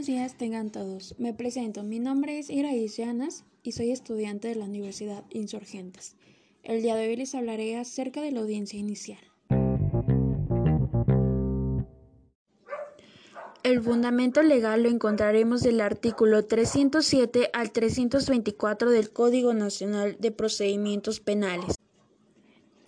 Buenos días tengan todos. Me presento. Mi nombre es Iraís Llanas y soy estudiante de la Universidad Insurgentes. El día de hoy les hablaré acerca de la audiencia inicial. El fundamento legal lo encontraremos del artículo 307 al 324 del Código Nacional de Procedimientos Penales.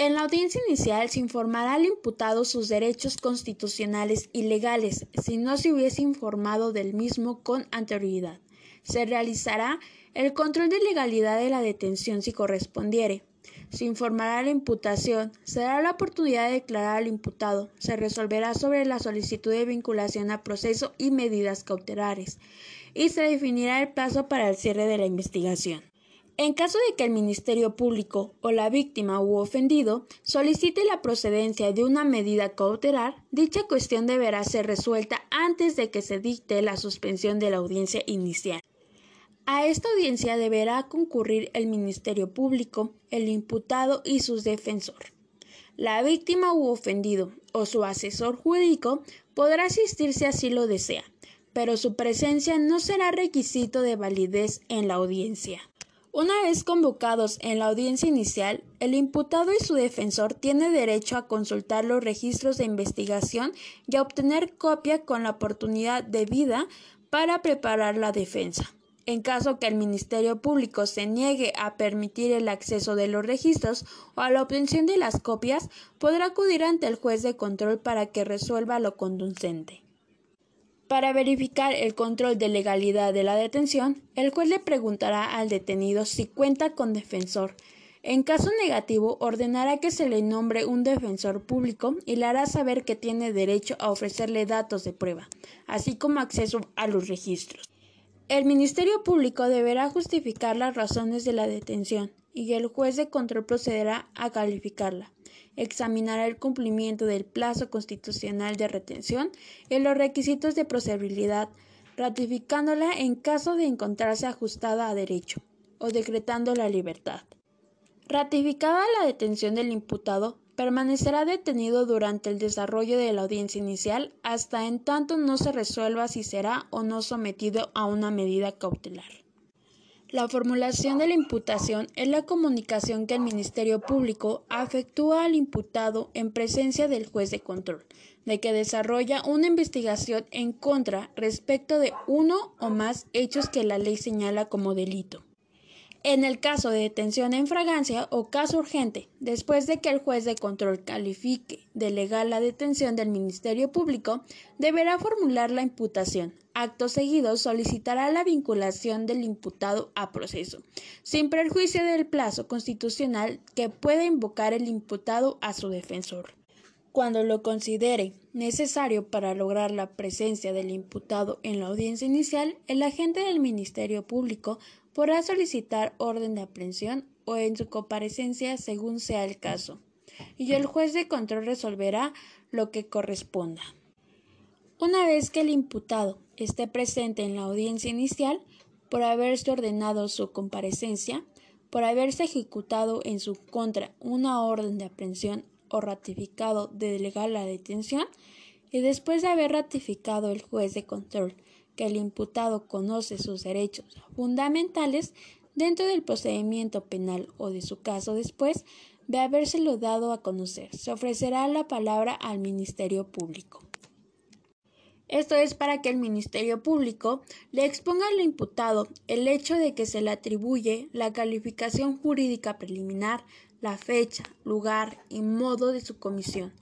En la audiencia inicial se informará al imputado sus derechos constitucionales y legales si no se hubiese informado del mismo con anterioridad. Se realizará el control de legalidad de la detención si correspondiere. Se informará la imputación, se dará la oportunidad de declarar al imputado, se resolverá sobre la solicitud de vinculación a proceso y medidas cautelares, y se definirá el plazo para el cierre de la investigación. En caso de que el Ministerio Público o la víctima u ofendido solicite la procedencia de una medida cautelar, dicha cuestión deberá ser resuelta antes de que se dicte la suspensión de la audiencia inicial. A esta audiencia deberá concurrir el Ministerio Público, el imputado y su defensor. La víctima u ofendido o su asesor jurídico podrá asistir si así lo desea, pero su presencia no será requisito de validez en la audiencia. Una vez convocados en la audiencia inicial, el imputado y su defensor tienen derecho a consultar los registros de investigación y a obtener copia con la oportunidad debida para preparar la defensa. En caso que el Ministerio Público se niegue a permitir el acceso de los registros o a la obtención de las copias, podrá acudir ante el juez de control para que resuelva lo conducente. Para verificar el control de legalidad de la detención, el juez le preguntará al detenido si cuenta con defensor. En caso negativo, ordenará que se le nombre un defensor público y le hará saber que tiene derecho a ofrecerle datos de prueba, así como acceso a los registros. El Ministerio Público deberá justificar las razones de la detención y el juez de control procederá a calificarla examinará el cumplimiento del plazo constitucional de retención y los requisitos de procedibilidad, ratificándola en caso de encontrarse ajustada a derecho o decretando la libertad. Ratificada la detención del imputado, permanecerá detenido durante el desarrollo de la audiencia inicial hasta en tanto no se resuelva si será o no sometido a una medida cautelar. La formulación de la imputación es la comunicación que el Ministerio Público afectúa al imputado en presencia del juez de control, de que desarrolla una investigación en contra respecto de uno o más hechos que la ley señala como delito. En el caso de detención en fragancia o caso urgente, después de que el juez de control califique de legal la detención del Ministerio Público, deberá formular la imputación. Acto seguido solicitará la vinculación del imputado a proceso, sin perjuicio del plazo constitucional que pueda invocar el imputado a su defensor. Cuando lo considere necesario para lograr la presencia del imputado en la audiencia inicial, el agente del Ministerio Público podrá solicitar orden de aprehensión o en su comparecencia según sea el caso, y el juez de control resolverá lo que corresponda. Una vez que el imputado esté presente en la audiencia inicial, por haberse ordenado su comparecencia, por haberse ejecutado en su contra una orden de aprehensión o ratificado de delegar la detención, y después de haber ratificado el juez de control que el imputado conoce sus derechos fundamentales dentro del procedimiento penal o de su caso después de habérselo dado a conocer. Se ofrecerá la palabra al Ministerio Público. Esto es para que el Ministerio Público le exponga al imputado el hecho de que se le atribuye la calificación jurídica preliminar, la fecha, lugar y modo de su comisión,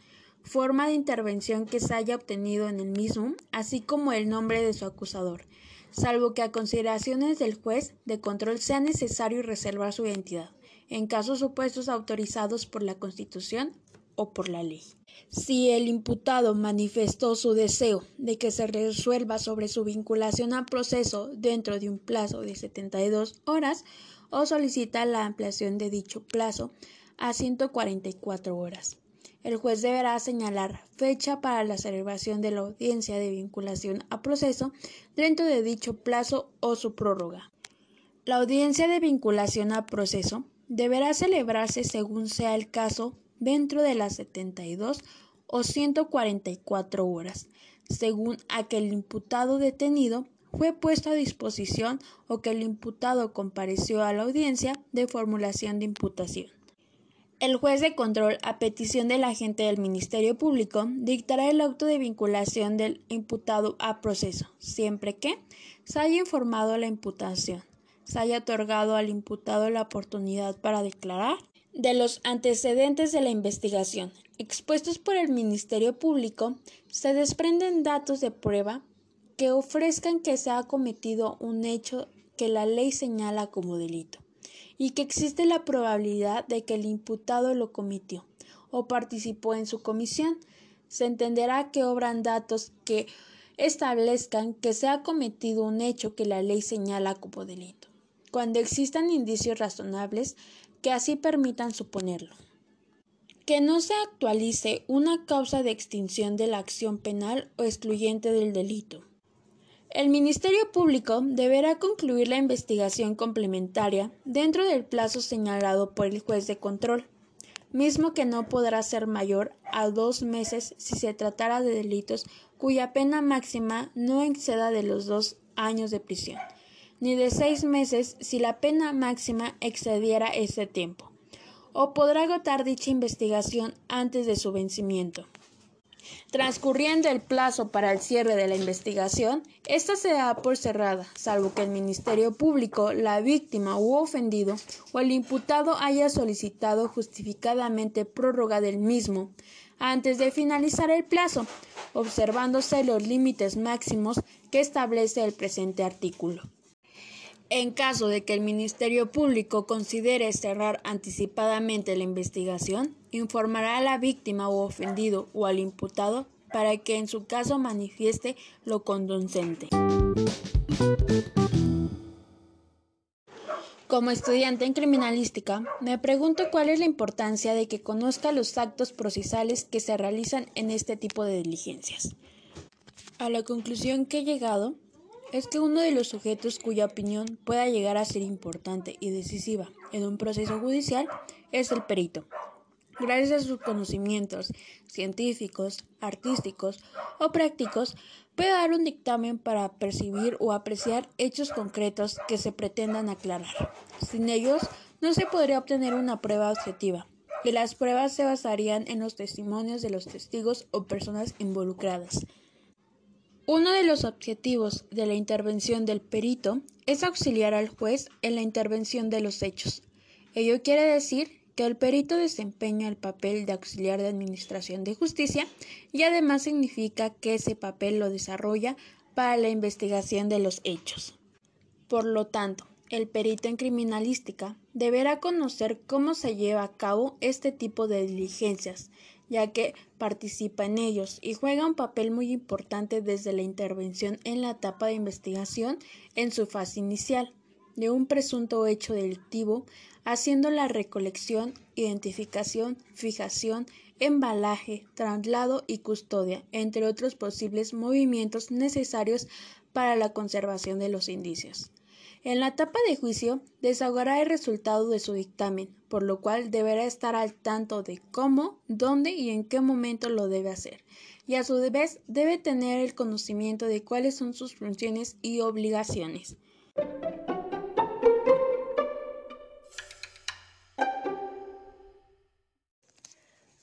forma de intervención que se haya obtenido en el mismo, así como el nombre de su acusador, salvo que a consideraciones del juez de control sea necesario reservar su identidad, en casos supuestos autorizados por la Constitución o por la ley. Si el imputado manifestó su deseo de que se resuelva sobre su vinculación al proceso dentro de un plazo de 72 horas o solicita la ampliación de dicho plazo a 144 horas. El juez deberá señalar fecha para la celebración de la audiencia de vinculación a proceso dentro de dicho plazo o su prórroga. La audiencia de vinculación a proceso deberá celebrarse según sea el caso dentro de las 72 o 144 horas, según aquel imputado detenido fue puesto a disposición o que el imputado compareció a la audiencia de formulación de imputación. El juez de control, a petición del agente del Ministerio Público, dictará el auto de vinculación del imputado a proceso, siempre que se haya informado la imputación, se haya otorgado al imputado la oportunidad para declarar de los antecedentes de la investigación expuestos por el Ministerio Público, se desprenden datos de prueba que ofrezcan que se ha cometido un hecho que la ley señala como delito y que existe la probabilidad de que el imputado lo cometió o participó en su comisión. Se entenderá que obran datos que establezcan que se ha cometido un hecho que la ley señala como delito, cuando existan indicios razonables que así permitan suponerlo. Que no se actualice una causa de extinción de la acción penal o excluyente del delito. El Ministerio Público deberá concluir la investigación complementaria dentro del plazo señalado por el juez de control, mismo que no podrá ser mayor a dos meses si se tratara de delitos cuya pena máxima no exceda de los dos años de prisión, ni de seis meses si la pena máxima excediera ese tiempo, o podrá agotar dicha investigación antes de su vencimiento. Transcurriendo el plazo para el cierre de la investigación, esta se da por cerrada, salvo que el Ministerio Público, la víctima u ofendido o el imputado haya solicitado justificadamente prórroga del mismo antes de finalizar el plazo, observándose los límites máximos que establece el presente artículo. En caso de que el Ministerio Público considere cerrar anticipadamente la investigación, informará a la víctima o ofendido o al imputado para que en su caso manifieste lo conducente. Como estudiante en criminalística, me pregunto cuál es la importancia de que conozca los actos procesales que se realizan en este tipo de diligencias. A la conclusión que he llegado es que uno de los sujetos cuya opinión pueda llegar a ser importante y decisiva en un proceso judicial es el perito. Gracias a sus conocimientos científicos, artísticos o prácticos, puede dar un dictamen para percibir o apreciar hechos concretos que se pretendan aclarar. Sin ellos, no se podría obtener una prueba objetiva, y las pruebas se basarían en los testimonios de los testigos o personas involucradas. Uno de los objetivos de la intervención del perito es auxiliar al juez en la intervención de los hechos. Ello quiere decir que el perito desempeña el papel de auxiliar de administración de justicia y además significa que ese papel lo desarrolla para la investigación de los hechos. Por lo tanto, el perito en criminalística deberá conocer cómo se lleva a cabo este tipo de diligencias, ya que participa en ellos y juega un papel muy importante desde la intervención en la etapa de investigación en su fase inicial de un presunto hecho delictivo, haciendo la recolección, identificación, fijación, embalaje, traslado y custodia, entre otros posibles movimientos necesarios para la conservación de los indicios. En la etapa de juicio desahogará el resultado de su dictamen, por lo cual deberá estar al tanto de cómo, dónde y en qué momento lo debe hacer, y a su vez debe tener el conocimiento de cuáles son sus funciones y obligaciones.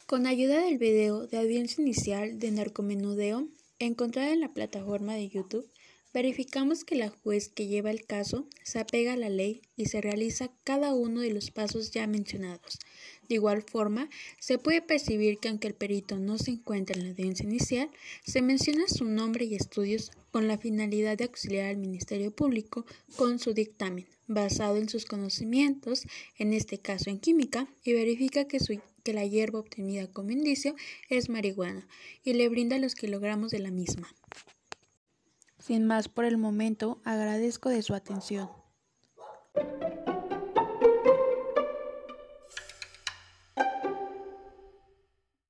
Con ayuda del video de audiencia inicial de narcomenudeo encontrada en la plataforma de YouTube, Verificamos que la juez que lleva el caso se apega a la ley y se realiza cada uno de los pasos ya mencionados. De igual forma, se puede percibir que aunque el perito no se encuentra en la audiencia inicial, se menciona su nombre y estudios con la finalidad de auxiliar al Ministerio Público con su dictamen, basado en sus conocimientos, en este caso en química, y verifica que, que la hierba obtenida como indicio es marihuana y le brinda los kilogramos de la misma. Sin más por el momento, agradezco de su atención.